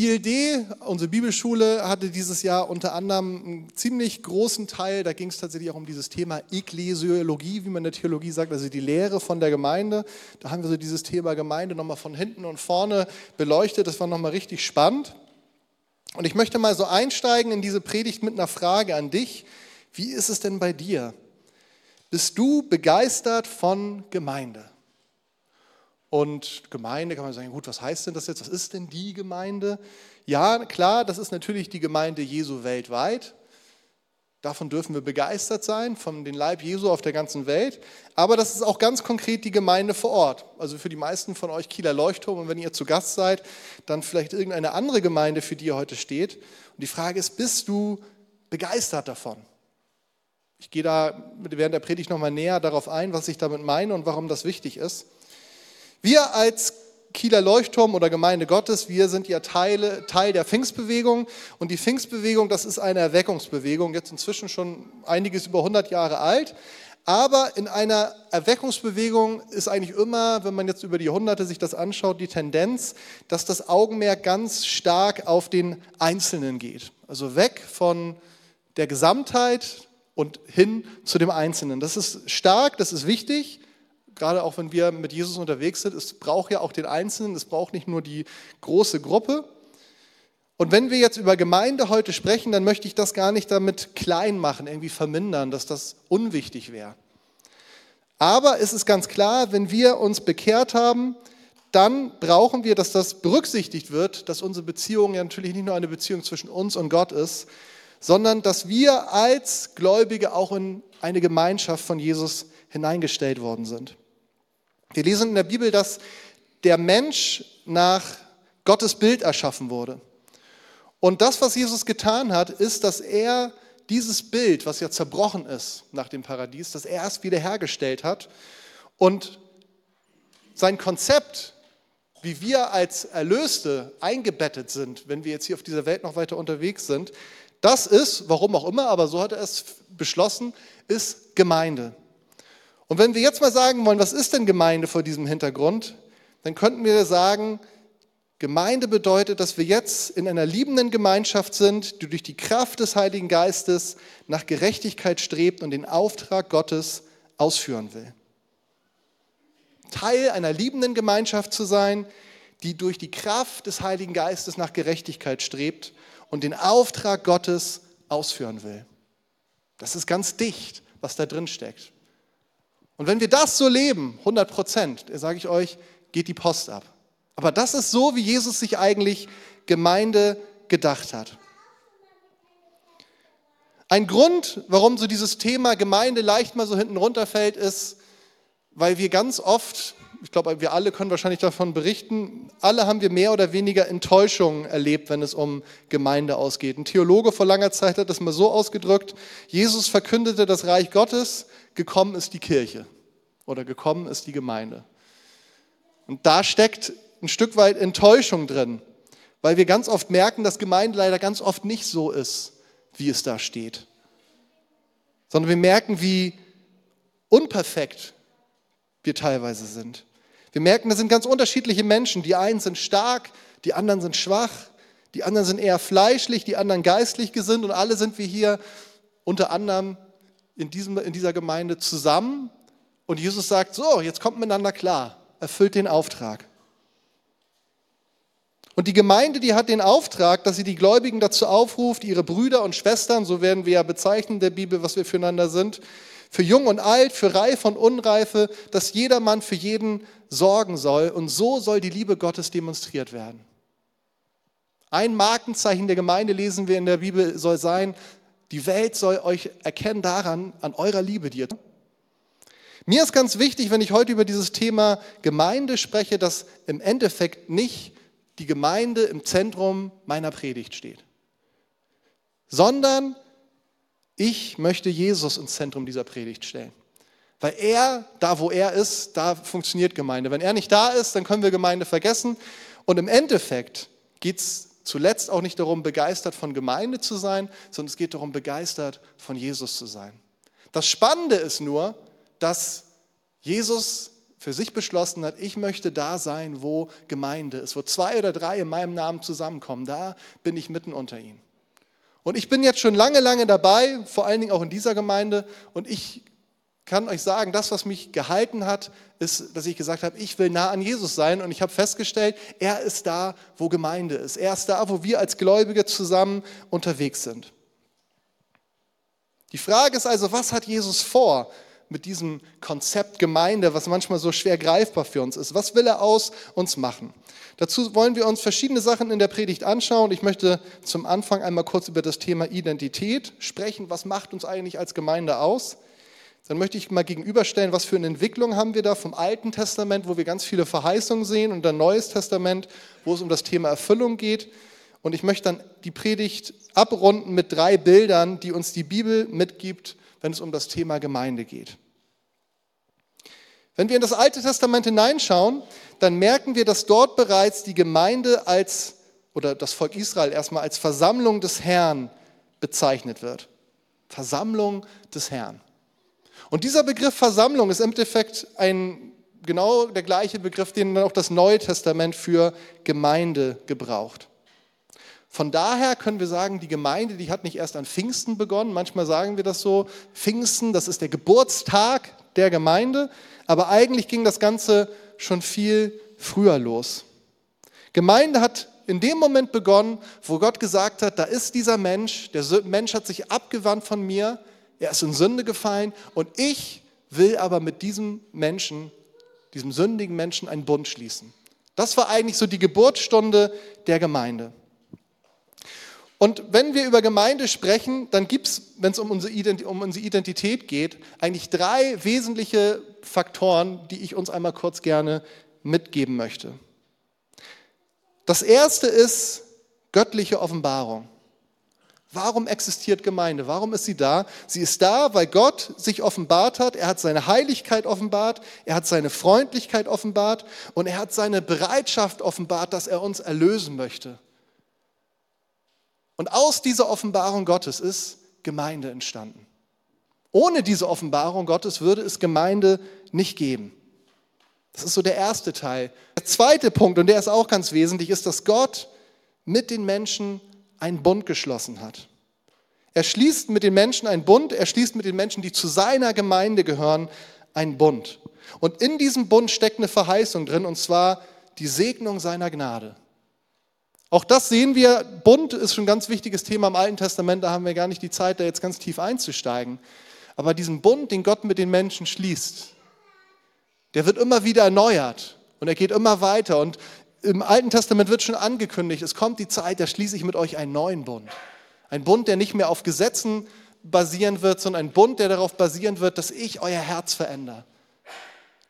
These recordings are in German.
ILD, unsere Bibelschule, hatte dieses Jahr unter anderem einen ziemlich großen Teil, da ging es tatsächlich auch um dieses Thema Ekklesiologie, wie man in der Theologie sagt, also die Lehre von der Gemeinde. Da haben wir so dieses Thema Gemeinde nochmal von hinten und vorne beleuchtet. Das war nochmal richtig spannend. Und ich möchte mal so einsteigen in diese Predigt mit einer Frage an dich. Wie ist es denn bei dir? Bist du begeistert von Gemeinde? Und Gemeinde kann man sagen, gut, was heißt denn das jetzt? Was ist denn die Gemeinde? Ja, klar, das ist natürlich die Gemeinde Jesu weltweit. Davon dürfen wir begeistert sein, von dem Leib Jesu auf der ganzen Welt. Aber das ist auch ganz konkret die Gemeinde vor Ort. Also für die meisten von euch Kieler Leuchtturm. Und wenn ihr zu Gast seid, dann vielleicht irgendeine andere Gemeinde, für die ihr heute steht. Und die Frage ist, bist du begeistert davon? Ich gehe da während der Predigt nochmal näher darauf ein, was ich damit meine und warum das wichtig ist. Wir als Kieler Leuchtturm oder Gemeinde Gottes, wir sind ja Teile, Teil der Pfingstbewegung und die Pfingstbewegung, das ist eine Erweckungsbewegung, jetzt inzwischen schon einiges über 100 Jahre alt. Aber in einer Erweckungsbewegung ist eigentlich immer, wenn man jetzt über die Jahrhunderte sich das anschaut, die Tendenz, dass das Augenmerk ganz stark auf den Einzelnen geht. Also weg von der Gesamtheit und hin zu dem Einzelnen. Das ist stark, das ist wichtig gerade auch wenn wir mit Jesus unterwegs sind, es braucht ja auch den Einzelnen, es braucht nicht nur die große Gruppe. Und wenn wir jetzt über Gemeinde heute sprechen, dann möchte ich das gar nicht damit klein machen, irgendwie vermindern, dass das unwichtig wäre. Aber es ist ganz klar, wenn wir uns bekehrt haben, dann brauchen wir, dass das berücksichtigt wird, dass unsere Beziehung ja natürlich nicht nur eine Beziehung zwischen uns und Gott ist, sondern dass wir als Gläubige auch in eine Gemeinschaft von Jesus hineingestellt worden sind. Wir lesen in der Bibel, dass der Mensch nach Gottes Bild erschaffen wurde. Und das, was Jesus getan hat, ist, dass er dieses Bild, was ja zerbrochen ist nach dem Paradies, dass er es wiederhergestellt hat. Und sein Konzept, wie wir als Erlöste eingebettet sind, wenn wir jetzt hier auf dieser Welt noch weiter unterwegs sind, das ist, warum auch immer, aber so hat er es beschlossen, ist Gemeinde. Und wenn wir jetzt mal sagen wollen, was ist denn Gemeinde vor diesem Hintergrund, dann könnten wir sagen, Gemeinde bedeutet, dass wir jetzt in einer liebenden Gemeinschaft sind, die durch die Kraft des Heiligen Geistes nach Gerechtigkeit strebt und den Auftrag Gottes ausführen will. Teil einer liebenden Gemeinschaft zu sein, die durch die Kraft des Heiligen Geistes nach Gerechtigkeit strebt und den Auftrag Gottes ausführen will. Das ist ganz dicht, was da drin steckt. Und wenn wir das so leben, 100 Prozent, sage ich euch, geht die Post ab. Aber das ist so, wie Jesus sich eigentlich Gemeinde gedacht hat. Ein Grund, warum so dieses Thema Gemeinde leicht mal so hinten runterfällt, ist, weil wir ganz oft, ich glaube, wir alle können wahrscheinlich davon berichten, alle haben wir mehr oder weniger Enttäuschungen erlebt, wenn es um Gemeinde ausgeht. Ein Theologe vor langer Zeit hat das mal so ausgedrückt, Jesus verkündete das Reich Gottes, gekommen ist die Kirche oder gekommen ist die Gemeinde. Und da steckt ein Stück weit Enttäuschung drin, weil wir ganz oft merken, dass Gemeinde leider ganz oft nicht so ist, wie es da steht. Sondern wir merken, wie unperfekt wir teilweise sind. Wir merken, das sind ganz unterschiedliche Menschen. Die einen sind stark, die anderen sind schwach, die anderen sind eher fleischlich, die anderen geistlich gesinnt und alle sind wir hier unter anderem in, diesem, in dieser Gemeinde zusammen und Jesus sagt, so, jetzt kommt miteinander klar, erfüllt den Auftrag. Und die Gemeinde, die hat den Auftrag, dass sie die Gläubigen dazu aufruft, ihre Brüder und Schwestern, so werden wir ja bezeichnen in der Bibel, was wir füreinander sind, für Jung und Alt, für Reif und Unreife, dass jedermann für jeden sorgen soll. Und so soll die Liebe Gottes demonstriert werden. Ein Markenzeichen der Gemeinde, lesen wir in der Bibel, soll sein, die Welt soll euch erkennen daran, an eurer Liebe, die ihr. Mir ist ganz wichtig, wenn ich heute über dieses Thema Gemeinde spreche, dass im Endeffekt nicht die Gemeinde im Zentrum meiner Predigt steht, sondern ich möchte Jesus ins Zentrum dieser Predigt stellen. Weil er, da wo er ist, da funktioniert Gemeinde. Wenn er nicht da ist, dann können wir Gemeinde vergessen. Und im Endeffekt geht es zuletzt auch nicht darum, begeistert von Gemeinde zu sein, sondern es geht darum, begeistert von Jesus zu sein. Das Spannende ist nur, dass Jesus für sich beschlossen hat, ich möchte da sein, wo Gemeinde ist, wo zwei oder drei in meinem Namen zusammenkommen, da bin ich mitten unter ihnen. Und ich bin jetzt schon lange, lange dabei, vor allen Dingen auch in dieser Gemeinde, und ich kann euch sagen, das, was mich gehalten hat, ist, dass ich gesagt habe, ich will nah an Jesus sein und ich habe festgestellt, er ist da, wo Gemeinde ist. Er ist da, wo wir als Gläubige zusammen unterwegs sind. Die Frage ist also, was hat Jesus vor mit diesem Konzept Gemeinde, was manchmal so schwer greifbar für uns ist? Was will er aus uns machen? Dazu wollen wir uns verschiedene Sachen in der Predigt anschauen. Ich möchte zum Anfang einmal kurz über das Thema Identität sprechen. Was macht uns eigentlich als Gemeinde aus? Dann möchte ich mal gegenüberstellen, was für eine Entwicklung haben wir da vom Alten Testament, wo wir ganz viele Verheißungen sehen, und dann Neues Testament, wo es um das Thema Erfüllung geht. Und ich möchte dann die Predigt abrunden mit drei Bildern, die uns die Bibel mitgibt, wenn es um das Thema Gemeinde geht. Wenn wir in das Alte Testament hineinschauen, dann merken wir, dass dort bereits die Gemeinde als, oder das Volk Israel erstmal als Versammlung des Herrn bezeichnet wird. Versammlung des Herrn. Und dieser Begriff Versammlung ist im Endeffekt ein, genau der gleiche Begriff, den auch das Neue Testament für Gemeinde gebraucht. Von daher können wir sagen, die Gemeinde, die hat nicht erst an Pfingsten begonnen. Manchmal sagen wir das so. Pfingsten, das ist der Geburtstag der Gemeinde. Aber eigentlich ging das Ganze schon viel früher los. Gemeinde hat in dem Moment begonnen, wo Gott gesagt hat, da ist dieser Mensch, der Mensch hat sich abgewandt von mir, er ist in Sünde gefallen und ich will aber mit diesem Menschen, diesem sündigen Menschen einen Bund schließen. Das war eigentlich so die Geburtsstunde der Gemeinde. Und wenn wir über Gemeinde sprechen, dann gibt es, wenn es um unsere, Identität geht, eigentlich drei wesentliche Faktoren, die ich uns einmal kurz gerne mitgeben möchte. Das erste ist göttliche Offenbarung. Warum existiert Gemeinde? Warum ist sie da? Sie ist da, weil Gott sich offenbart hat. Er hat seine Heiligkeit offenbart, er hat seine Freundlichkeit offenbart und er hat seine Bereitschaft offenbart, dass er uns erlösen möchte. Und aus dieser Offenbarung Gottes ist Gemeinde entstanden. Ohne diese Offenbarung Gottes würde es Gemeinde nicht geben. Das ist so der erste Teil. Der zweite Punkt, und der ist auch ganz wesentlich, ist, dass Gott mit den Menschen einen Bund geschlossen hat. Er schließt mit den Menschen einen Bund, er schließt mit den Menschen, die zu seiner Gemeinde gehören, einen Bund. Und in diesem Bund steckt eine Verheißung drin, und zwar die Segnung seiner Gnade. Auch das sehen wir, Bund ist schon ein ganz wichtiges Thema im Alten Testament, da haben wir gar nicht die Zeit, da jetzt ganz tief einzusteigen. Aber diesen Bund, den Gott mit den Menschen schließt, der wird immer wieder erneuert und er geht immer weiter. Und im Alten Testament wird schon angekündigt, es kommt die Zeit, da schließe ich mit euch einen neuen Bund. Ein Bund, der nicht mehr auf Gesetzen basieren wird, sondern ein Bund, der darauf basieren wird, dass ich euer Herz verändere.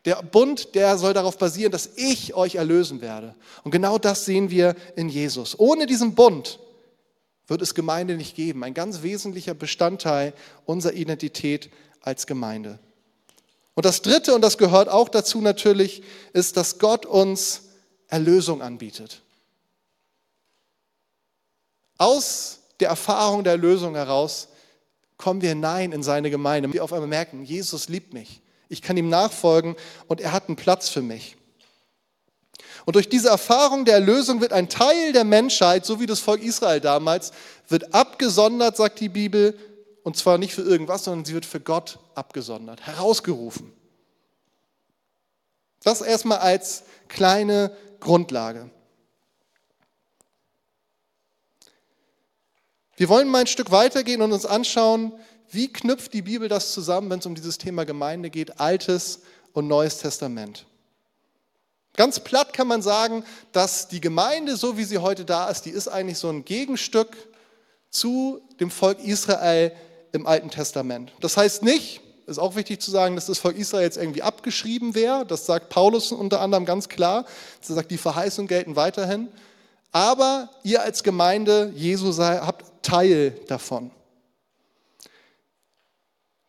Der Bund, der soll darauf basieren, dass ich euch erlösen werde. Und genau das sehen wir in Jesus. Ohne diesen Bund wird es Gemeinde nicht geben. Ein ganz wesentlicher Bestandteil unserer Identität als Gemeinde. Und das Dritte, und das gehört auch dazu natürlich, ist, dass Gott uns Erlösung anbietet. Aus der Erfahrung der Erlösung heraus kommen wir hinein in seine Gemeinde. Wir auf einmal merken, Jesus liebt mich ich kann ihm nachfolgen und er hat einen Platz für mich. Und durch diese Erfahrung der Erlösung wird ein Teil der Menschheit, so wie das Volk Israel damals, wird abgesondert, sagt die Bibel, und zwar nicht für irgendwas, sondern sie wird für Gott abgesondert, herausgerufen. Das erstmal als kleine Grundlage. Wir wollen mal ein Stück weitergehen und uns anschauen, wie knüpft die Bibel das zusammen, wenn es um dieses Thema Gemeinde geht, Altes und Neues Testament? Ganz platt kann man sagen, dass die Gemeinde, so wie sie heute da ist, die ist eigentlich so ein Gegenstück zu dem Volk Israel im Alten Testament. Das heißt nicht, ist auch wichtig zu sagen, dass das Volk Israel jetzt irgendwie abgeschrieben wäre. Das sagt Paulus unter anderem ganz klar. Er sagt, die Verheißungen gelten weiterhin. Aber ihr als Gemeinde Jesu habt Teil davon.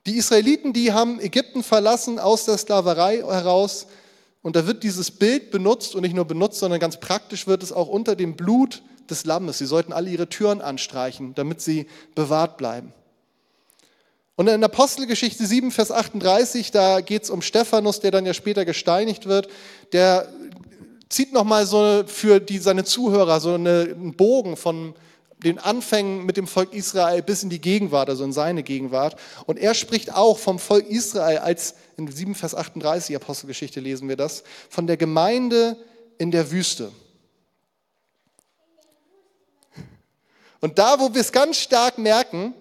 Die Israeliten, die haben Ägypten verlassen aus der Sklaverei heraus und da wird dieses Bild benutzt und nicht nur benutzt, sondern ganz praktisch wird es auch unter dem Blut des Lammes. Sie sollten alle ihre Türen anstreichen, damit sie bewahrt bleiben. Und in Apostelgeschichte 7, Vers 38, da geht es um Stephanus, der dann ja später gesteinigt wird. Der zieht nochmal so für die, seine Zuhörer so eine, einen Bogen von den Anfängen mit dem Volk Israel bis in die Gegenwart, also in seine Gegenwart. Und er spricht auch vom Volk Israel, als in 7 Vers 38 Apostelgeschichte lesen wir das, von der Gemeinde in der Wüste. Und da, wo wir es ganz stark merken,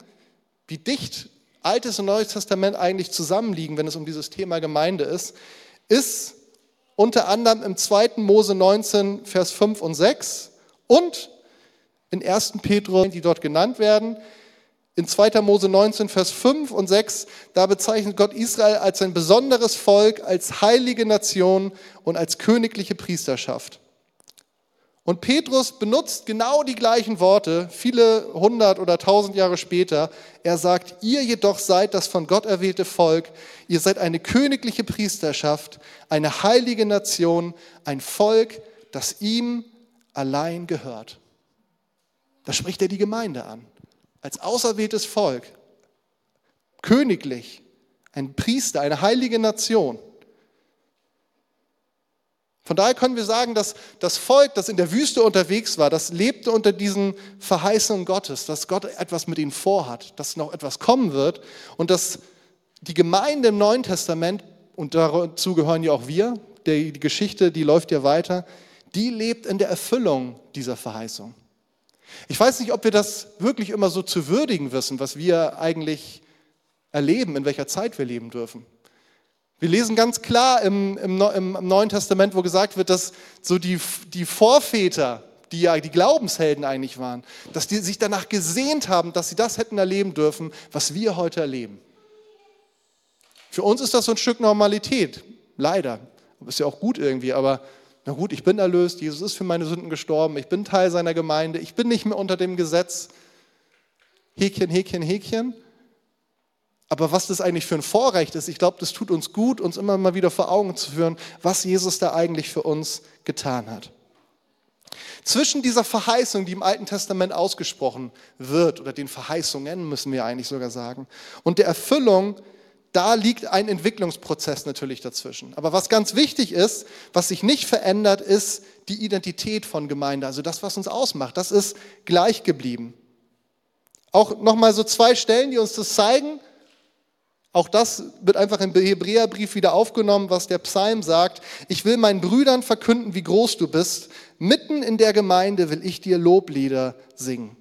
wie dicht Altes und Neues Testament eigentlich zusammenliegen, wenn es um dieses Thema Gemeinde ist, ist unter anderem im 2. Mose 19, Vers 5 und 6 und in 1. Petrus, die dort genannt werden. In 2. Mose 19, Vers 5 und 6, da bezeichnet Gott Israel als ein besonderes Volk, als heilige Nation und als königliche Priesterschaft. Und Petrus benutzt genau die gleichen Worte, viele hundert oder tausend Jahre später. Er sagt, ihr jedoch seid das von Gott erwählte Volk, ihr seid eine königliche Priesterschaft, eine heilige Nation, ein Volk, das ihm allein gehört. Da spricht er die Gemeinde an. Als auserwähltes Volk, königlich, ein Priester, eine heilige Nation. Von daher können wir sagen, dass das Volk, das in der Wüste unterwegs war, das lebte unter diesen Verheißungen Gottes, dass Gott etwas mit ihnen vorhat, dass noch etwas kommen wird und dass die Gemeinde im Neuen Testament, und dazu gehören ja auch wir, die Geschichte, die läuft ja weiter, die lebt in der Erfüllung dieser Verheißung. Ich weiß nicht, ob wir das wirklich immer so zu würdigen wissen, was wir eigentlich erleben, in welcher Zeit wir leben dürfen. Wir lesen ganz klar im, im, im Neuen Testament, wo gesagt wird, dass so die, die Vorväter, die ja die Glaubenshelden eigentlich waren, dass die sich danach gesehnt haben, dass sie das hätten erleben dürfen, was wir heute erleben. Für uns ist das so ein Stück Normalität, leider. Ist ja auch gut irgendwie, aber na gut, ich bin erlöst, Jesus ist für meine Sünden gestorben, ich bin Teil seiner Gemeinde, ich bin nicht mehr unter dem Gesetz. Häkchen, Häkchen, Häkchen. Aber was das eigentlich für ein Vorrecht ist, ich glaube, das tut uns gut, uns immer mal wieder vor Augen zu führen, was Jesus da eigentlich für uns getan hat. Zwischen dieser Verheißung, die im Alten Testament ausgesprochen wird, oder den Verheißungen müssen wir eigentlich sogar sagen, und der Erfüllung, da liegt ein Entwicklungsprozess natürlich dazwischen. Aber was ganz wichtig ist, was sich nicht verändert, ist die Identität von Gemeinde, also das, was uns ausmacht, das ist gleich geblieben. Auch nochmal so zwei Stellen, die uns das zeigen. Auch das wird einfach im Hebräerbrief wieder aufgenommen, was der Psalm sagt. Ich will meinen Brüdern verkünden, wie groß du bist. Mitten in der Gemeinde will ich dir Loblieder singen.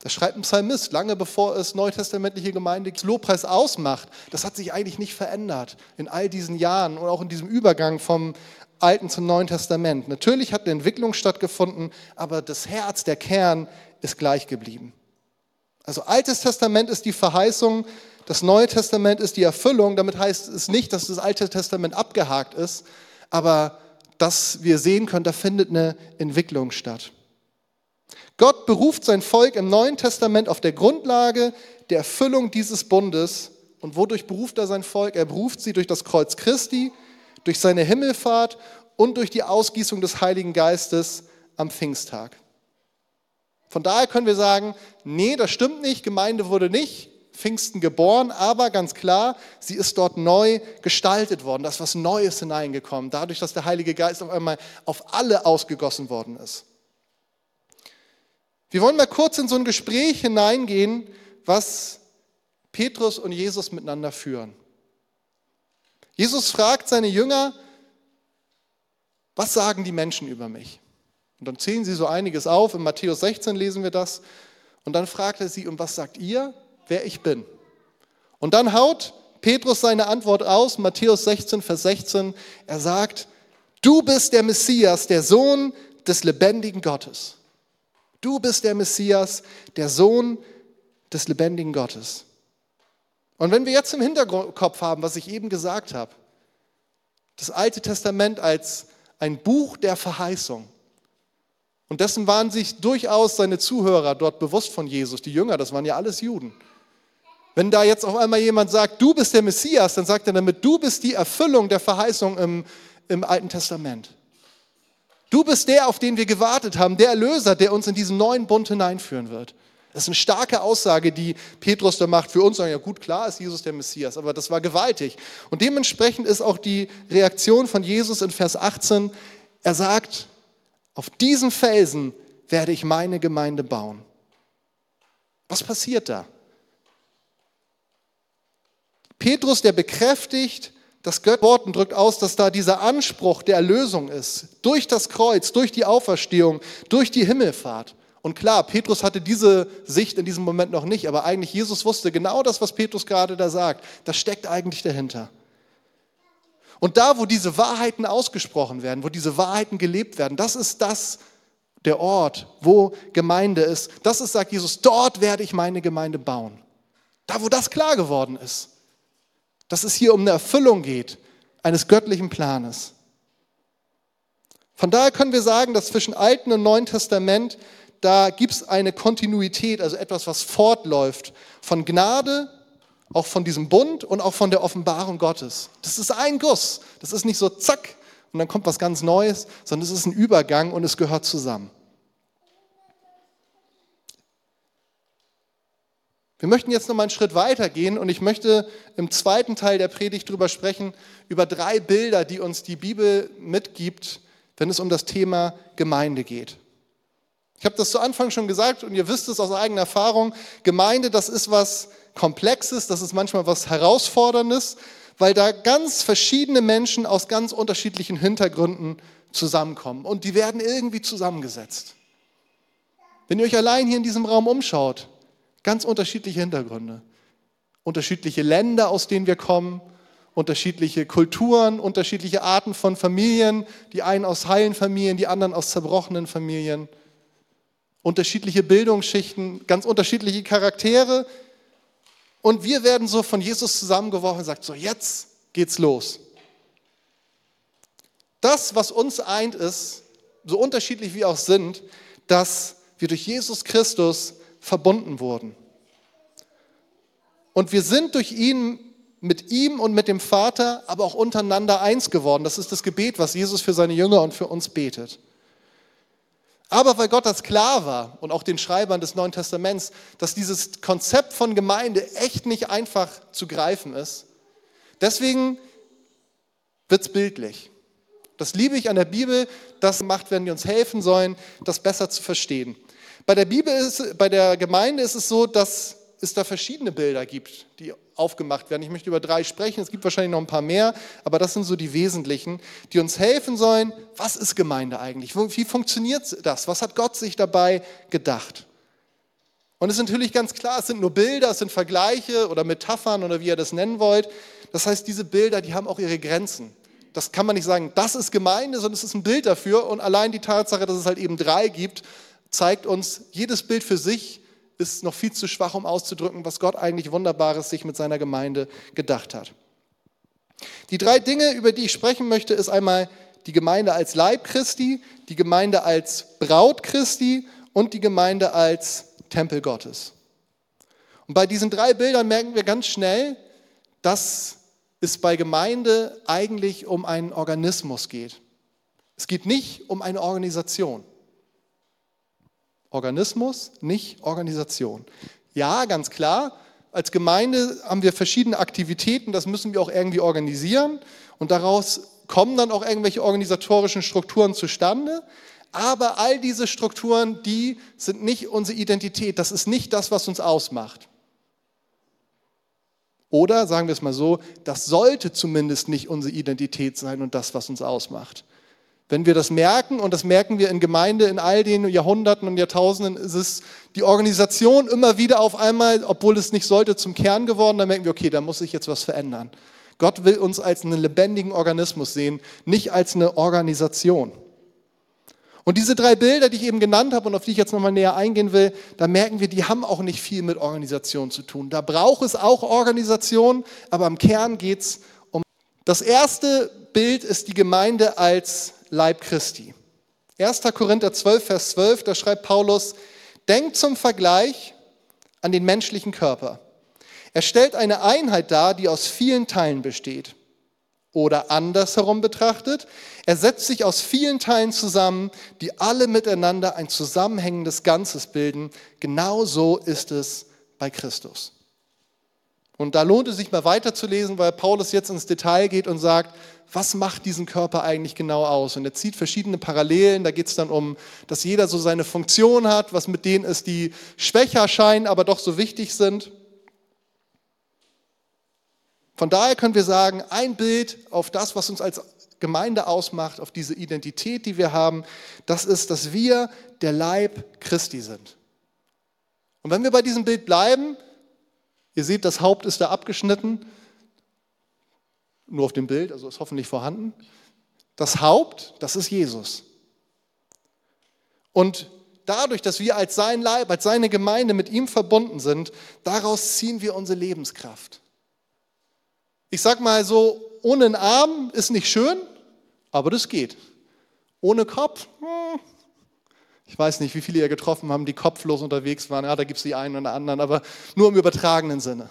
Das schreibt ein Psalmist, lange bevor es neutestamentliche Gemeinde Lobpreis ausmacht. Das hat sich eigentlich nicht verändert in all diesen Jahren und auch in diesem Übergang vom Alten zum Neuen Testament. Natürlich hat eine Entwicklung stattgefunden, aber das Herz, der Kern ist gleich geblieben. Also Altes Testament ist die Verheißung, das Neue Testament ist die Erfüllung. Damit heißt es nicht, dass das Alte Testament abgehakt ist, aber dass wir sehen können, da findet eine Entwicklung statt. Gott beruft sein Volk im Neuen Testament auf der Grundlage der Erfüllung dieses Bundes. Und wodurch beruft er sein Volk? Er beruft sie durch das Kreuz Christi, durch seine Himmelfahrt und durch die Ausgießung des Heiligen Geistes am Pfingsttag. Von daher können wir sagen, nee, das stimmt nicht, Gemeinde wurde nicht Pfingsten geboren, aber ganz klar, sie ist dort neu gestaltet worden. Da ist was Neues hineingekommen, dadurch, dass der Heilige Geist auf einmal auf alle ausgegossen worden ist. Wir wollen mal kurz in so ein Gespräch hineingehen, was Petrus und Jesus miteinander führen. Jesus fragt seine Jünger, was sagen die Menschen über mich? Und dann zählen sie so einiges auf. In Matthäus 16 lesen wir das. Und dann fragt er sie, und was sagt ihr? Wer ich bin. Und dann haut Petrus seine Antwort aus, Matthäus 16, Vers 16. Er sagt, du bist der Messias, der Sohn des lebendigen Gottes. Du bist der Messias, der Sohn des lebendigen Gottes. Und wenn wir jetzt im Hinterkopf haben, was ich eben gesagt habe, das Alte Testament als ein Buch der Verheißung, und dessen waren sich durchaus seine Zuhörer dort bewusst von Jesus, die Jünger, das waren ja alles Juden. Wenn da jetzt auf einmal jemand sagt, du bist der Messias, dann sagt er damit, du bist die Erfüllung der Verheißung im, im Alten Testament. Du bist der, auf den wir gewartet haben, der Erlöser, der uns in diesen neuen Bund hineinführen wird. Das ist eine starke Aussage, die Petrus da macht. Für uns sagen, ja gut, klar ist Jesus der Messias, aber das war gewaltig. Und dementsprechend ist auch die Reaktion von Jesus in Vers 18, er sagt, auf diesen Felsen werde ich meine Gemeinde bauen. Was passiert da? Petrus, der bekräftigt das Wort und drückt aus, dass da dieser Anspruch der Erlösung ist. Durch das Kreuz, durch die Auferstehung, durch die Himmelfahrt. Und klar, Petrus hatte diese Sicht in diesem Moment noch nicht, aber eigentlich Jesus wusste genau das, was Petrus gerade da sagt. Das steckt eigentlich dahinter. Und da, wo diese Wahrheiten ausgesprochen werden, wo diese Wahrheiten gelebt werden, das ist das, der Ort, wo Gemeinde ist. Das ist, sagt Jesus, dort werde ich meine Gemeinde bauen. Da, wo das klar geworden ist. Dass es hier um eine Erfüllung geht eines göttlichen Planes. Von daher können wir sagen, dass zwischen Alten und Neuen Testament da gibt es eine Kontinuität, also etwas, was fortläuft von Gnade, auch von diesem Bund und auch von der Offenbarung Gottes. Das ist ein Guss. Das ist nicht so zack und dann kommt was ganz Neues, sondern es ist ein Übergang und es gehört zusammen. Wir möchten jetzt noch mal einen Schritt weiter gehen und ich möchte im zweiten Teil der Predigt darüber sprechen, über drei Bilder, die uns die Bibel mitgibt, wenn es um das Thema Gemeinde geht. Ich habe das zu Anfang schon gesagt und ihr wisst es aus eigener Erfahrung. Gemeinde, das ist was Komplexes, das ist manchmal was Herausforderndes, weil da ganz verschiedene Menschen aus ganz unterschiedlichen Hintergründen zusammenkommen und die werden irgendwie zusammengesetzt. Wenn ihr euch allein hier in diesem Raum umschaut, ganz unterschiedliche Hintergründe, unterschiedliche Länder, aus denen wir kommen, unterschiedliche Kulturen, unterschiedliche Arten von Familien, die einen aus heilen Familien, die anderen aus zerbrochenen Familien unterschiedliche Bildungsschichten, ganz unterschiedliche Charaktere. Und wir werden so von Jesus zusammengeworfen und sagt, so jetzt geht's los. Das, was uns eint, ist, so unterschiedlich wir auch sind, dass wir durch Jesus Christus verbunden wurden. Und wir sind durch ihn, mit ihm und mit dem Vater, aber auch untereinander eins geworden. Das ist das Gebet, was Jesus für seine Jünger und für uns betet. Aber weil Gott das klar war und auch den Schreibern des Neuen Testaments, dass dieses Konzept von Gemeinde echt nicht einfach zu greifen ist, deswegen wird es bildlich. Das liebe ich an der Bibel, das macht, wenn wir uns helfen sollen, das besser zu verstehen. Bei der Bibel ist, bei der Gemeinde ist es so, dass es da verschiedene Bilder gibt, die aufgemacht werden. Ich möchte über drei sprechen, es gibt wahrscheinlich noch ein paar mehr, aber das sind so die wesentlichen, die uns helfen sollen, was ist Gemeinde eigentlich? Wie funktioniert das? Was hat Gott sich dabei gedacht? Und es ist natürlich ganz klar, es sind nur Bilder, es sind Vergleiche oder Metaphern oder wie ihr das nennen wollt. Das heißt, diese Bilder, die haben auch ihre Grenzen. Das kann man nicht sagen, das ist Gemeinde, sondern es ist ein Bild dafür. Und allein die Tatsache, dass es halt eben drei gibt, zeigt uns, jedes Bild für sich ist noch viel zu schwach, um auszudrücken, was Gott eigentlich Wunderbares sich mit seiner Gemeinde gedacht hat. Die drei Dinge, über die ich sprechen möchte, ist einmal die Gemeinde als Leib Christi, die Gemeinde als Braut Christi und die Gemeinde als Tempel Gottes. Und bei diesen drei Bildern merken wir ganz schnell, dass es bei Gemeinde eigentlich um einen Organismus geht. Es geht nicht um eine Organisation. Organismus, nicht Organisation. Ja, ganz klar. Als Gemeinde haben wir verschiedene Aktivitäten, das müssen wir auch irgendwie organisieren und daraus kommen dann auch irgendwelche organisatorischen Strukturen zustande. Aber all diese Strukturen, die sind nicht unsere Identität, das ist nicht das, was uns ausmacht. Oder sagen wir es mal so, das sollte zumindest nicht unsere Identität sein und das, was uns ausmacht. Wenn wir das merken, und das merken wir in Gemeinde in all den Jahrhunderten und Jahrtausenden, ist es die Organisation immer wieder auf einmal, obwohl es nicht sollte, zum Kern geworden. Dann merken wir, okay, da muss sich jetzt was verändern. Gott will uns als einen lebendigen Organismus sehen, nicht als eine Organisation. Und diese drei Bilder, die ich eben genannt habe und auf die ich jetzt nochmal näher eingehen will, da merken wir, die haben auch nicht viel mit Organisation zu tun. Da braucht es auch Organisation, aber im Kern geht es um. Das erste Bild ist die Gemeinde als Leib Christi. 1. Korinther 12, Vers 12, da schreibt Paulus, denkt zum Vergleich an den menschlichen Körper. Er stellt eine Einheit dar, die aus vielen Teilen besteht. Oder andersherum betrachtet, er setzt sich aus vielen Teilen zusammen, die alle miteinander ein zusammenhängendes Ganzes bilden. Genau so ist es bei Christus. Und da lohnt es sich mal weiterzulesen, weil Paulus jetzt ins Detail geht und sagt, was macht diesen Körper eigentlich genau aus? Und er zieht verschiedene Parallelen. Da geht es dann um, dass jeder so seine Funktion hat, was mit denen ist, die schwächer scheinen, aber doch so wichtig sind. Von daher können wir sagen, ein Bild auf das, was uns als Gemeinde ausmacht, auf diese Identität, die wir haben, das ist, dass wir der Leib Christi sind. Und wenn wir bei diesem Bild bleiben, ihr seht, das Haupt ist da abgeschnitten, nur auf dem Bild, also ist hoffentlich vorhanden. Das Haupt, das ist Jesus. Und dadurch, dass wir als sein Leib, als seine Gemeinde mit ihm verbunden sind, daraus ziehen wir unsere Lebenskraft. Ich sag mal so, ohne einen Arm ist nicht schön, aber das geht. Ohne Kopf, hm, ich weiß nicht, wie viele ihr getroffen haben, die kopflos unterwegs waren. Ja, da gibt es die einen oder anderen, aber nur im übertragenen Sinne.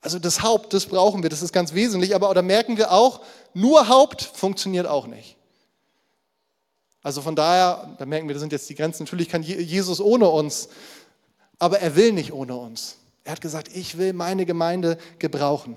Also das Haupt, das brauchen wir, das ist ganz wesentlich, aber da merken wir auch, nur Haupt funktioniert auch nicht. Also von daher, da merken wir, das sind jetzt die Grenzen. Natürlich kann Jesus ohne uns, aber er will nicht ohne uns. Er hat gesagt, ich will meine Gemeinde gebrauchen.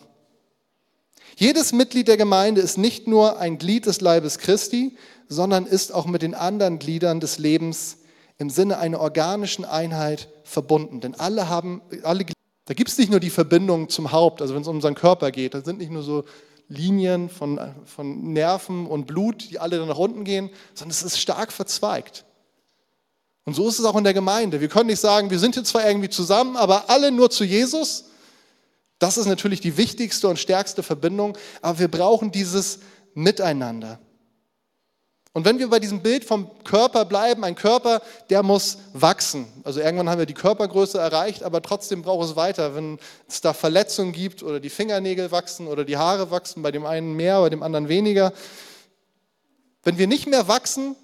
Jedes Mitglied der Gemeinde ist nicht nur ein Glied des Leibes Christi, sondern ist auch mit den anderen Gliedern des Lebens im Sinne einer organischen Einheit verbunden. Denn alle haben, alle da gibt es nicht nur die Verbindung zum Haupt, also wenn es um unseren Körper geht, da sind nicht nur so Linien von, von Nerven und Blut, die alle dann nach unten gehen, sondern es ist stark verzweigt. Und so ist es auch in der Gemeinde. Wir können nicht sagen, wir sind hier zwar irgendwie zusammen, aber alle nur zu Jesus. Das ist natürlich die wichtigste und stärkste Verbindung, aber wir brauchen dieses Miteinander. Und wenn wir bei diesem Bild vom Körper bleiben, ein Körper, der muss wachsen. Also irgendwann haben wir die Körpergröße erreicht, aber trotzdem braucht es weiter. Wenn es da Verletzungen gibt oder die Fingernägel wachsen oder die Haare wachsen, bei dem einen mehr, bei dem anderen weniger. Wenn wir nicht mehr wachsen,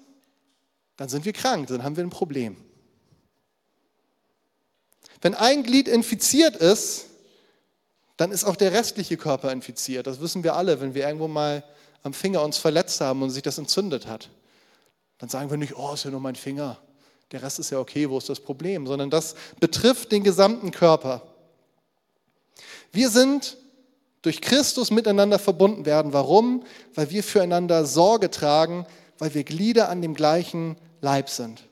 dann sind wir krank, dann haben wir ein Problem. Wenn ein Glied infiziert ist, dann ist auch der restliche Körper infiziert. Das wissen wir alle, wenn wir irgendwo mal am Finger uns verletzt haben und sich das entzündet hat. Dann sagen wir nicht, oh, ist ja nur mein Finger. Der Rest ist ja okay, wo ist das Problem? Sondern das betrifft den gesamten Körper. Wir sind durch Christus miteinander verbunden werden. Warum? Weil wir füreinander Sorge tragen, weil wir Glieder an dem gleichen Leib sind.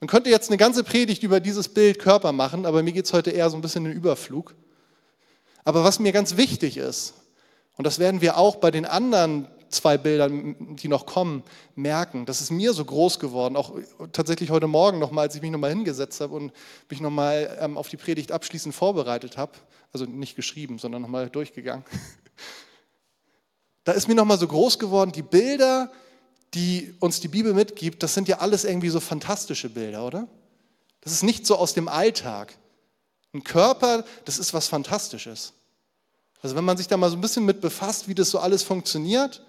Man könnte jetzt eine ganze Predigt über dieses Bild Körper machen, aber mir geht es heute eher so ein bisschen in den Überflug. Aber was mir ganz wichtig ist, und das werden wir auch bei den anderen zwei Bildern, die noch kommen, merken. Das ist mir so groß geworden, auch tatsächlich heute Morgen nochmal, als ich mich nochmal hingesetzt habe und mich nochmal ähm, auf die Predigt abschließend vorbereitet habe. Also nicht geschrieben, sondern nochmal durchgegangen. Da ist mir nochmal so groß geworden, die Bilder, die uns die Bibel mitgibt, das sind ja alles irgendwie so fantastische Bilder, oder? Das ist nicht so aus dem Alltag. Ein Körper, das ist was Fantastisches. Also wenn man sich da mal so ein bisschen mit befasst, wie das so alles funktioniert,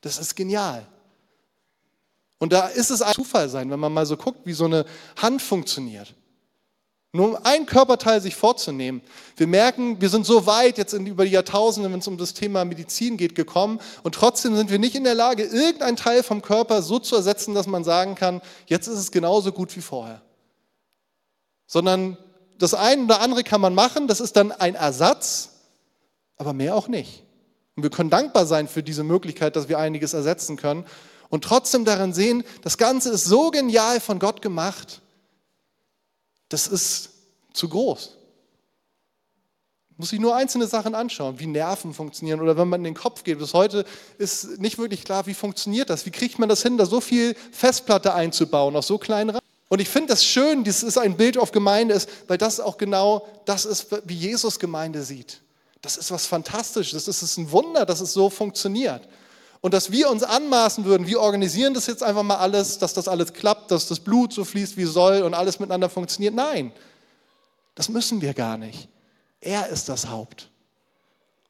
das ist genial. Und da ist es ein Zufall sein, wenn man mal so guckt, wie so eine Hand funktioniert. Nur um ein Körperteil sich vorzunehmen. Wir merken, wir sind so weit jetzt in, über die Jahrtausende, wenn es um das Thema Medizin geht, gekommen und trotzdem sind wir nicht in der Lage, irgendein Teil vom Körper so zu ersetzen, dass man sagen kann, jetzt ist es genauso gut wie vorher. Sondern das eine oder andere kann man machen, das ist dann ein Ersatz, aber mehr auch nicht. Und wir können dankbar sein für diese Möglichkeit, dass wir einiges ersetzen können und trotzdem darin sehen, das Ganze ist so genial von Gott gemacht, das ist zu groß. Muss sich nur einzelne Sachen anschauen, wie Nerven funktionieren oder wenn man in den Kopf geht. Bis heute ist nicht wirklich klar, wie funktioniert das? Wie kriegt man das hin, da so viel Festplatte einzubauen, auf so kleinen Raum? Und ich finde das schön, das ist ein Bild auf Gemeinde ist, weil das auch genau das ist, wie Jesus Gemeinde sieht. Das ist was Fantastisches, das ist ein Wunder, dass es so funktioniert. Und dass wir uns anmaßen würden, wir organisieren das jetzt einfach mal alles, dass das alles klappt, dass das Blut so fließt wie soll und alles miteinander funktioniert. Nein, das müssen wir gar nicht. Er ist das Haupt.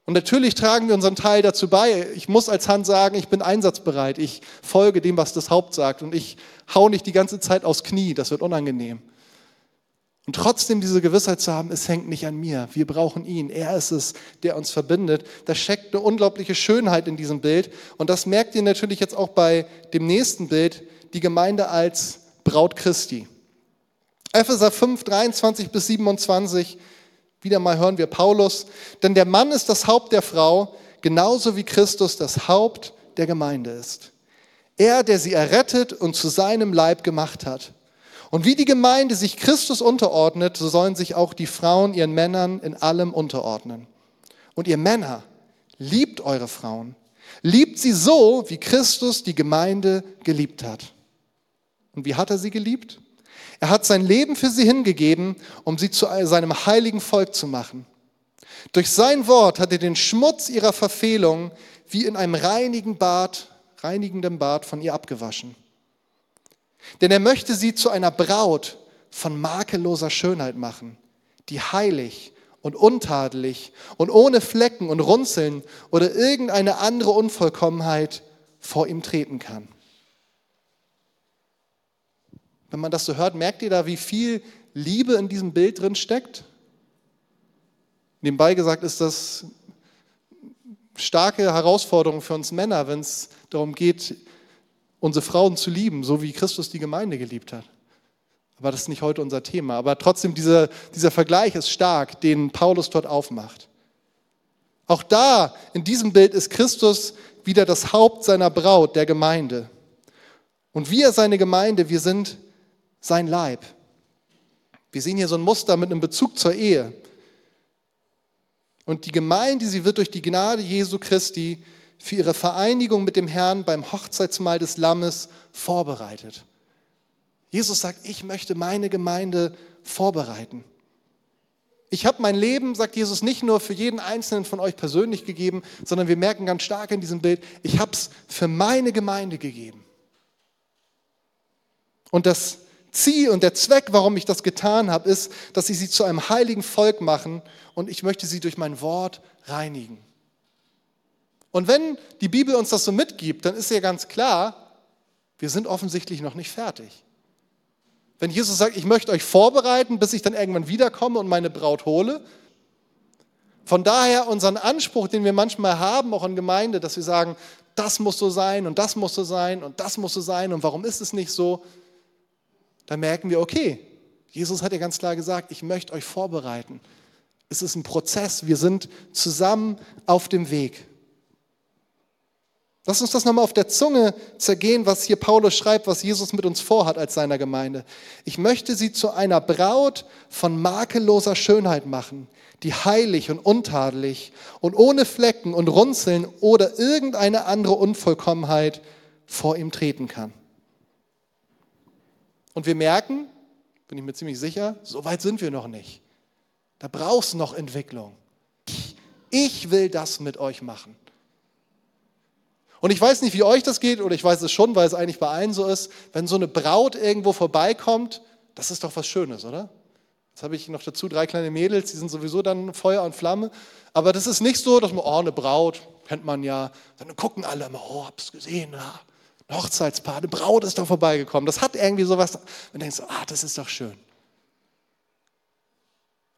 Und natürlich tragen wir unseren Teil dazu bei. Ich muss als Hand sagen, ich bin einsatzbereit. Ich folge dem, was das Haupt sagt. Und ich hau nicht die ganze Zeit aufs Knie. Das wird unangenehm. Und trotzdem diese Gewissheit zu haben, es hängt nicht an mir. Wir brauchen ihn. Er ist es, der uns verbindet. Da steckt eine unglaubliche Schönheit in diesem Bild. Und das merkt ihr natürlich jetzt auch bei dem nächsten Bild, die Gemeinde als Braut Christi. Epheser 5, 23 bis 27. Wieder mal hören wir Paulus. Denn der Mann ist das Haupt der Frau, genauso wie Christus das Haupt der Gemeinde ist. Er, der sie errettet und zu seinem Leib gemacht hat. Und wie die Gemeinde sich Christus unterordnet, so sollen sich auch die Frauen ihren Männern in allem unterordnen. Und ihr Männer, liebt eure Frauen. Liebt sie so, wie Christus die Gemeinde geliebt hat. Und wie hat er sie geliebt? Er hat sein Leben für sie hingegeben, um sie zu seinem heiligen Volk zu machen. Durch sein Wort hat er den Schmutz ihrer Verfehlung wie in einem reinigen Bad, reinigenden Bad von ihr abgewaschen. Denn er möchte sie zu einer Braut von makelloser Schönheit machen, die heilig und untadelig und ohne Flecken und Runzeln oder irgendeine andere Unvollkommenheit vor ihm treten kann. Wenn man das so hört, merkt ihr da, wie viel Liebe in diesem Bild drin steckt? Nebenbei gesagt ist das starke Herausforderung für uns Männer, wenn es darum geht, unsere Frauen zu lieben, so wie Christus die Gemeinde geliebt hat. Aber das ist nicht heute unser Thema. Aber trotzdem, dieser, dieser Vergleich ist stark, den Paulus dort aufmacht. Auch da, in diesem Bild, ist Christus wieder das Haupt seiner Braut, der Gemeinde. Und wir, seine Gemeinde, wir sind sein Leib. Wir sehen hier so ein Muster mit einem Bezug zur Ehe. Und die Gemeinde, sie wird durch die Gnade Jesu Christi für ihre Vereinigung mit dem Herrn beim Hochzeitsmahl des Lammes vorbereitet. Jesus sagt, ich möchte meine Gemeinde vorbereiten. Ich habe mein Leben, sagt Jesus, nicht nur für jeden einzelnen von euch persönlich gegeben, sondern wir merken ganz stark in diesem Bild, ich habe es für meine Gemeinde gegeben. Und das Ziel und der Zweck, warum ich das getan habe, ist, dass ich sie zu einem heiligen Volk machen und ich möchte sie durch mein Wort reinigen. Und wenn die Bibel uns das so mitgibt, dann ist ja ganz klar, wir sind offensichtlich noch nicht fertig. Wenn Jesus sagt, ich möchte euch vorbereiten, bis ich dann irgendwann wiederkomme und meine Braut hole. Von daher unseren Anspruch, den wir manchmal haben, auch in Gemeinde, dass wir sagen, das muss so sein und das muss so sein und das muss so sein und warum ist es nicht so? Da merken wir, okay, Jesus hat ja ganz klar gesagt, ich möchte euch vorbereiten. Es ist ein Prozess, wir sind zusammen auf dem Weg. Lass uns das nochmal auf der Zunge zergehen, was hier Paulus schreibt, was Jesus mit uns vorhat als seiner Gemeinde. Ich möchte sie zu einer Braut von makelloser Schönheit machen, die heilig und untadelig und ohne Flecken und Runzeln oder irgendeine andere Unvollkommenheit vor ihm treten kann. Und wir merken, bin ich mir ziemlich sicher, so weit sind wir noch nicht. Da brauchst noch Entwicklung. Ich will das mit euch machen. Und ich weiß nicht, wie euch das geht, oder ich weiß es schon, weil es eigentlich bei allen so ist, wenn so eine Braut irgendwo vorbeikommt, das ist doch was Schönes, oder? Jetzt habe ich noch dazu drei kleine Mädels, die sind sowieso dann Feuer und Flamme. Aber das ist nicht so, dass man, oh, eine Braut, kennt man ja. Dann gucken alle immer, oh, hab's gesehen, ja. Ein Hochzeitspaar, eine Braut ist doch vorbeigekommen. Das hat irgendwie sowas. Und denkst, ah, das ist doch schön.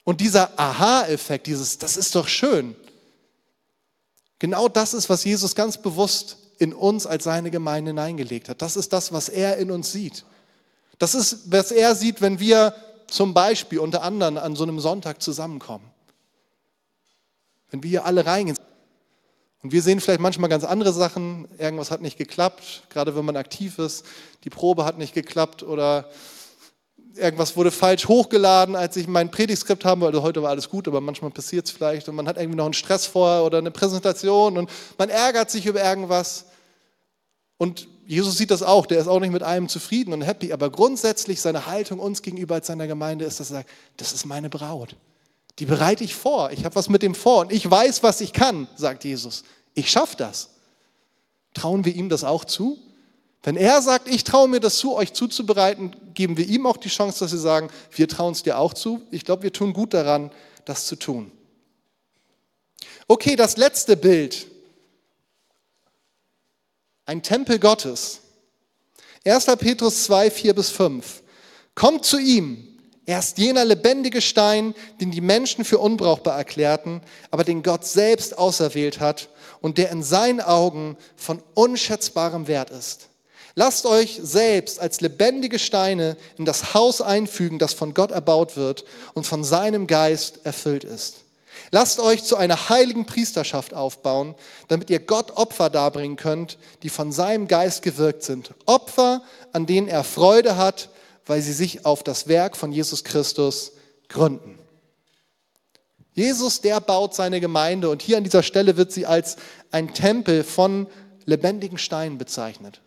Und dieser Aha-Effekt, dieses, das ist doch schön, Genau das ist, was Jesus ganz bewusst in uns als seine Gemeinde hineingelegt hat. Das ist das, was er in uns sieht. Das ist, was er sieht, wenn wir zum Beispiel unter anderem an so einem Sonntag zusammenkommen. Wenn wir hier alle reingehen. Und wir sehen vielleicht manchmal ganz andere Sachen. Irgendwas hat nicht geklappt, gerade wenn man aktiv ist. Die Probe hat nicht geklappt oder irgendwas wurde falsch hochgeladen, als ich mein Predigtskript haben wollte. Heute war alles gut, aber manchmal passiert es vielleicht und man hat irgendwie noch einen Stress vorher oder eine Präsentation und man ärgert sich über irgendwas. Und Jesus sieht das auch, der ist auch nicht mit allem zufrieden und happy, aber grundsätzlich seine Haltung uns gegenüber als seiner Gemeinde ist, dass er sagt, das ist meine Braut. Die bereite ich vor. Ich habe was mit dem vor und ich weiß, was ich kann, sagt Jesus. Ich schaffe das. Trauen wir ihm das auch zu? Wenn er sagt, ich traue mir das zu, euch zuzubereiten, geben wir ihm auch die Chance, dass wir sagen, wir trauen es dir auch zu. Ich glaube, wir tun gut daran, das zu tun. Okay, das letzte Bild. Ein Tempel Gottes. 1. Petrus 2, 4 bis 5. Kommt zu ihm. Er ist jener lebendige Stein, den die Menschen für unbrauchbar erklärten, aber den Gott selbst auserwählt hat und der in seinen Augen von unschätzbarem Wert ist. Lasst euch selbst als lebendige Steine in das Haus einfügen, das von Gott erbaut wird und von seinem Geist erfüllt ist. Lasst euch zu einer heiligen Priesterschaft aufbauen, damit ihr Gott Opfer darbringen könnt, die von seinem Geist gewirkt sind. Opfer, an denen er Freude hat weil sie sich auf das Werk von Jesus Christus gründen. Jesus, der baut seine Gemeinde und hier an dieser Stelle wird sie als ein Tempel von lebendigen Steinen bezeichnet.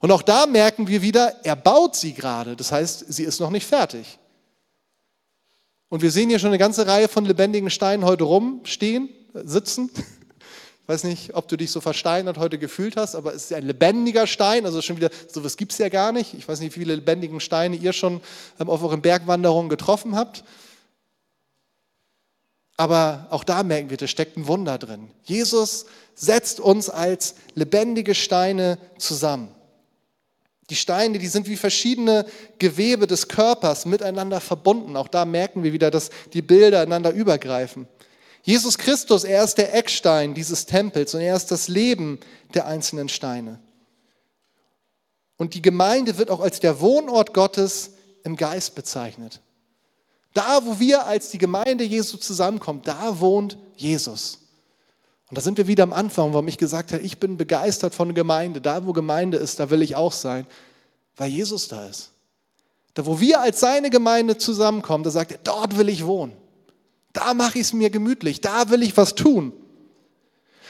Und auch da merken wir wieder, er baut sie gerade, das heißt, sie ist noch nicht fertig. Und wir sehen hier schon eine ganze Reihe von lebendigen Steinen heute rumstehen, sitzen. Ich weiß nicht, ob du dich so versteinert heute gefühlt hast, aber es ist ein lebendiger Stein, also schon wieder, sowas gibt es ja gar nicht. Ich weiß nicht, wie viele lebendigen Steine ihr schon ähm, auf euren Bergwanderungen getroffen habt. Aber auch da merken wir, da steckt ein Wunder drin. Jesus setzt uns als lebendige Steine zusammen. Die Steine, die sind wie verschiedene Gewebe des Körpers miteinander verbunden. Auch da merken wir wieder, dass die Bilder einander übergreifen. Jesus Christus, er ist der Eckstein dieses Tempels und er ist das Leben der einzelnen Steine. Und die Gemeinde wird auch als der Wohnort Gottes im Geist bezeichnet. Da, wo wir als die Gemeinde Jesu zusammenkommen, da wohnt Jesus. Und da sind wir wieder am Anfang, warum ich gesagt habe, ich bin begeistert von Gemeinde. Da, wo Gemeinde ist, da will ich auch sein, weil Jesus da ist. Da, wo wir als seine Gemeinde zusammenkommen, da sagt er, dort will ich wohnen. Da mache ich es mir gemütlich, da will ich was tun.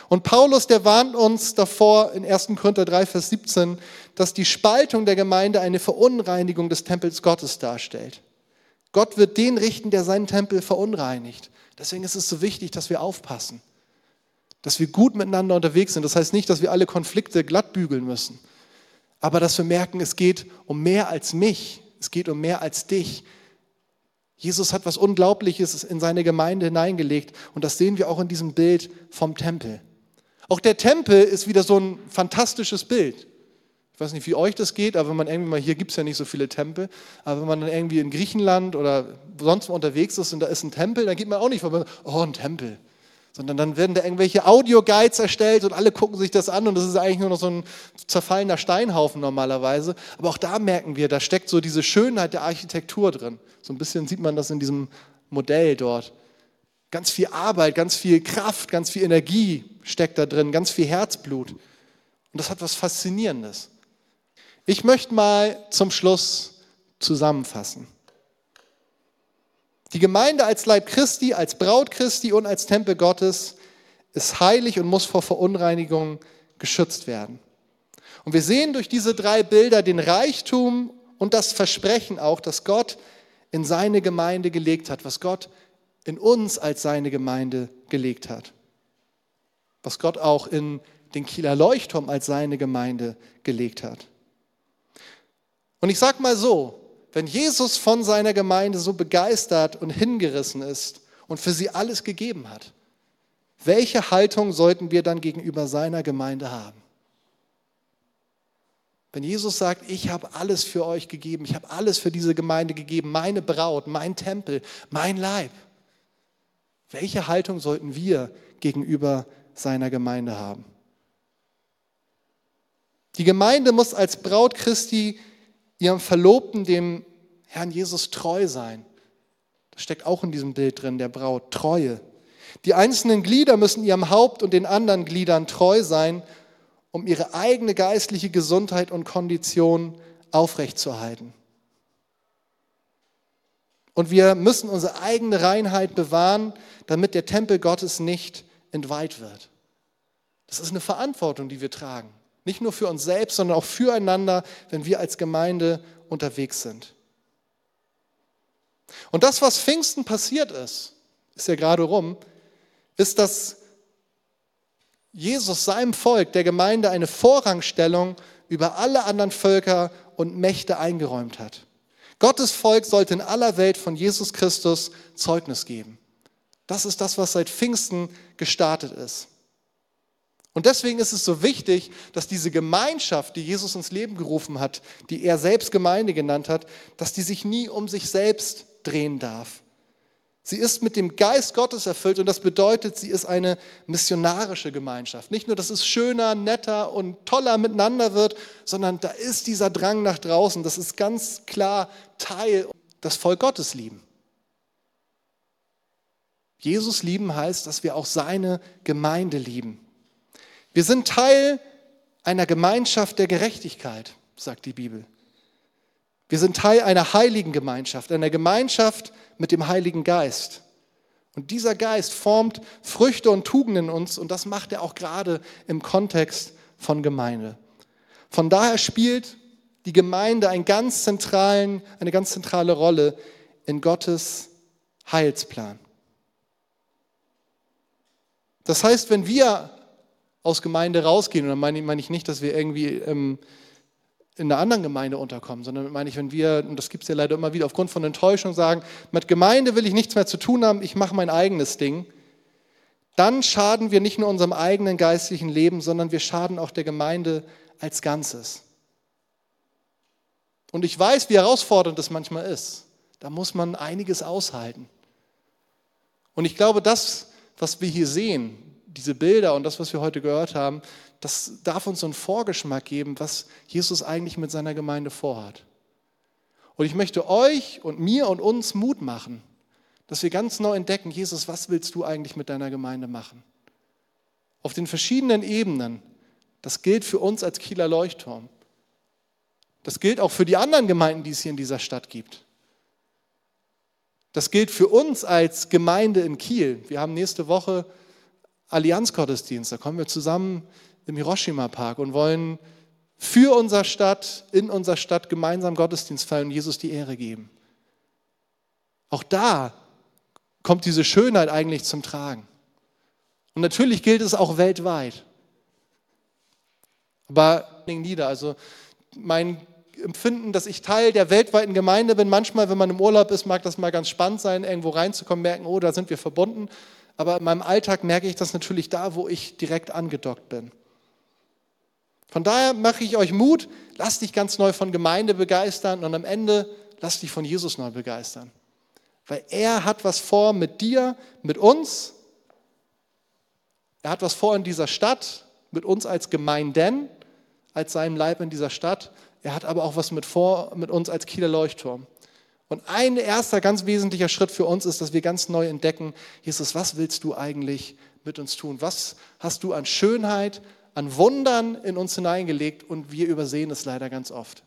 Und Paulus, der warnt uns davor in 1. Korinther 3, Vers 17, dass die Spaltung der Gemeinde eine Verunreinigung des Tempels Gottes darstellt. Gott wird den richten, der seinen Tempel verunreinigt. Deswegen ist es so wichtig, dass wir aufpassen, dass wir gut miteinander unterwegs sind. Das heißt nicht, dass wir alle Konflikte glatt bügeln müssen, aber dass wir merken, es geht um mehr als mich, es geht um mehr als dich. Jesus hat was Unglaubliches in seine Gemeinde hineingelegt und das sehen wir auch in diesem Bild vom Tempel. Auch der Tempel ist wieder so ein fantastisches Bild. Ich weiß nicht, wie euch das geht, aber wenn man irgendwie mal, hier gibt es ja nicht so viele Tempel, aber wenn man dann irgendwie in Griechenland oder sonst wo unterwegs ist und da ist ein Tempel, dann geht man auch nicht vorbei, oh, ein Tempel sondern dann werden da irgendwelche Audio-Guides erstellt und alle gucken sich das an und das ist eigentlich nur noch so ein zerfallener Steinhaufen normalerweise. Aber auch da merken wir, da steckt so diese Schönheit der Architektur drin. So ein bisschen sieht man das in diesem Modell dort. Ganz viel Arbeit, ganz viel Kraft, ganz viel Energie steckt da drin, ganz viel Herzblut. Und das hat was Faszinierendes. Ich möchte mal zum Schluss zusammenfassen. Die Gemeinde als Leib Christi, als Braut Christi und als Tempel Gottes ist heilig und muss vor Verunreinigung geschützt werden. Und wir sehen durch diese drei Bilder den Reichtum und das Versprechen auch, dass Gott in seine Gemeinde gelegt hat, was Gott in uns als seine Gemeinde gelegt hat, was Gott auch in den Kieler Leuchtturm als seine Gemeinde gelegt hat. Und ich sage mal so, wenn Jesus von seiner Gemeinde so begeistert und hingerissen ist und für sie alles gegeben hat, welche Haltung sollten wir dann gegenüber seiner Gemeinde haben? Wenn Jesus sagt, ich habe alles für euch gegeben, ich habe alles für diese Gemeinde gegeben, meine Braut, mein Tempel, mein Leib, welche Haltung sollten wir gegenüber seiner Gemeinde haben? Die Gemeinde muss als Braut Christi ihrem Verlobten, dem Herrn Jesus, treu sein. Das steckt auch in diesem Bild drin, der Braut, Treue. Die einzelnen Glieder müssen ihrem Haupt und den anderen Gliedern treu sein, um ihre eigene geistliche Gesundheit und Kondition aufrechtzuerhalten. Und wir müssen unsere eigene Reinheit bewahren, damit der Tempel Gottes nicht entweiht wird. Das ist eine Verantwortung, die wir tragen. Nicht nur für uns selbst, sondern auch füreinander, wenn wir als Gemeinde unterwegs sind. Und das, was Pfingsten passiert ist, ist ja gerade rum, ist, dass Jesus seinem Volk, der Gemeinde, eine Vorrangstellung über alle anderen Völker und Mächte eingeräumt hat. Gottes Volk sollte in aller Welt von Jesus Christus Zeugnis geben. Das ist das, was seit Pfingsten gestartet ist. Und deswegen ist es so wichtig, dass diese Gemeinschaft, die Jesus ins Leben gerufen hat, die er selbst Gemeinde genannt hat, dass die sich nie um sich selbst drehen darf. Sie ist mit dem Geist Gottes erfüllt und das bedeutet, sie ist eine missionarische Gemeinschaft. Nicht nur, dass es schöner, netter und toller miteinander wird, sondern da ist dieser Drang nach draußen. Das ist ganz klar Teil des Volk Gottes lieben. Jesus lieben heißt, dass wir auch seine Gemeinde lieben. Wir sind Teil einer Gemeinschaft der Gerechtigkeit, sagt die Bibel. Wir sind Teil einer heiligen Gemeinschaft, einer Gemeinschaft mit dem Heiligen Geist. Und dieser Geist formt Früchte und Tugenden in uns und das macht er auch gerade im Kontext von Gemeinde. Von daher spielt die Gemeinde einen ganz zentralen, eine ganz zentrale Rolle in Gottes Heilsplan. Das heißt, wenn wir aus Gemeinde rausgehen. Und dann meine, meine ich nicht, dass wir irgendwie ähm, in einer anderen Gemeinde unterkommen, sondern meine ich, wenn wir, und das gibt es ja leider immer wieder, aufgrund von Enttäuschung sagen, mit Gemeinde will ich nichts mehr zu tun haben, ich mache mein eigenes Ding, dann schaden wir nicht nur unserem eigenen geistlichen Leben, sondern wir schaden auch der Gemeinde als Ganzes. Und ich weiß, wie herausfordernd das manchmal ist. Da muss man einiges aushalten. Und ich glaube, das, was wir hier sehen, diese Bilder und das, was wir heute gehört haben, das darf uns so einen Vorgeschmack geben, was Jesus eigentlich mit seiner Gemeinde vorhat. Und ich möchte euch und mir und uns Mut machen, dass wir ganz neu entdecken, Jesus, was willst du eigentlich mit deiner Gemeinde machen? Auf den verschiedenen Ebenen. Das gilt für uns als Kieler Leuchtturm. Das gilt auch für die anderen Gemeinden, die es hier in dieser Stadt gibt. Das gilt für uns als Gemeinde in Kiel. Wir haben nächste Woche Allianzgottesdienst. Da kommen wir zusammen im Hiroshima Park und wollen für unsere Stadt, in unserer Stadt gemeinsam Gottesdienst feiern und Jesus die Ehre geben. Auch da kommt diese Schönheit eigentlich zum Tragen. Und natürlich gilt es auch weltweit. Aber nieder, also mein Empfinden, dass ich Teil der weltweiten Gemeinde bin. Manchmal, wenn man im Urlaub ist, mag das mal ganz spannend sein, irgendwo reinzukommen, merken, oh, da sind wir verbunden aber in meinem Alltag merke ich das natürlich da, wo ich direkt angedockt bin. Von daher mache ich euch Mut, lasst dich ganz neu von Gemeinde begeistern und am Ende lasst dich von Jesus neu begeistern. Weil er hat was vor mit dir, mit uns. Er hat was vor in dieser Stadt, mit uns als Gemeinden, als seinem Leib in dieser Stadt. Er hat aber auch was mit vor mit uns als Kieler Leuchtturm. Und ein erster ganz wesentlicher Schritt für uns ist, dass wir ganz neu entdecken, Jesus, was willst du eigentlich mit uns tun? Was hast du an Schönheit, an Wundern in uns hineingelegt und wir übersehen es leider ganz oft.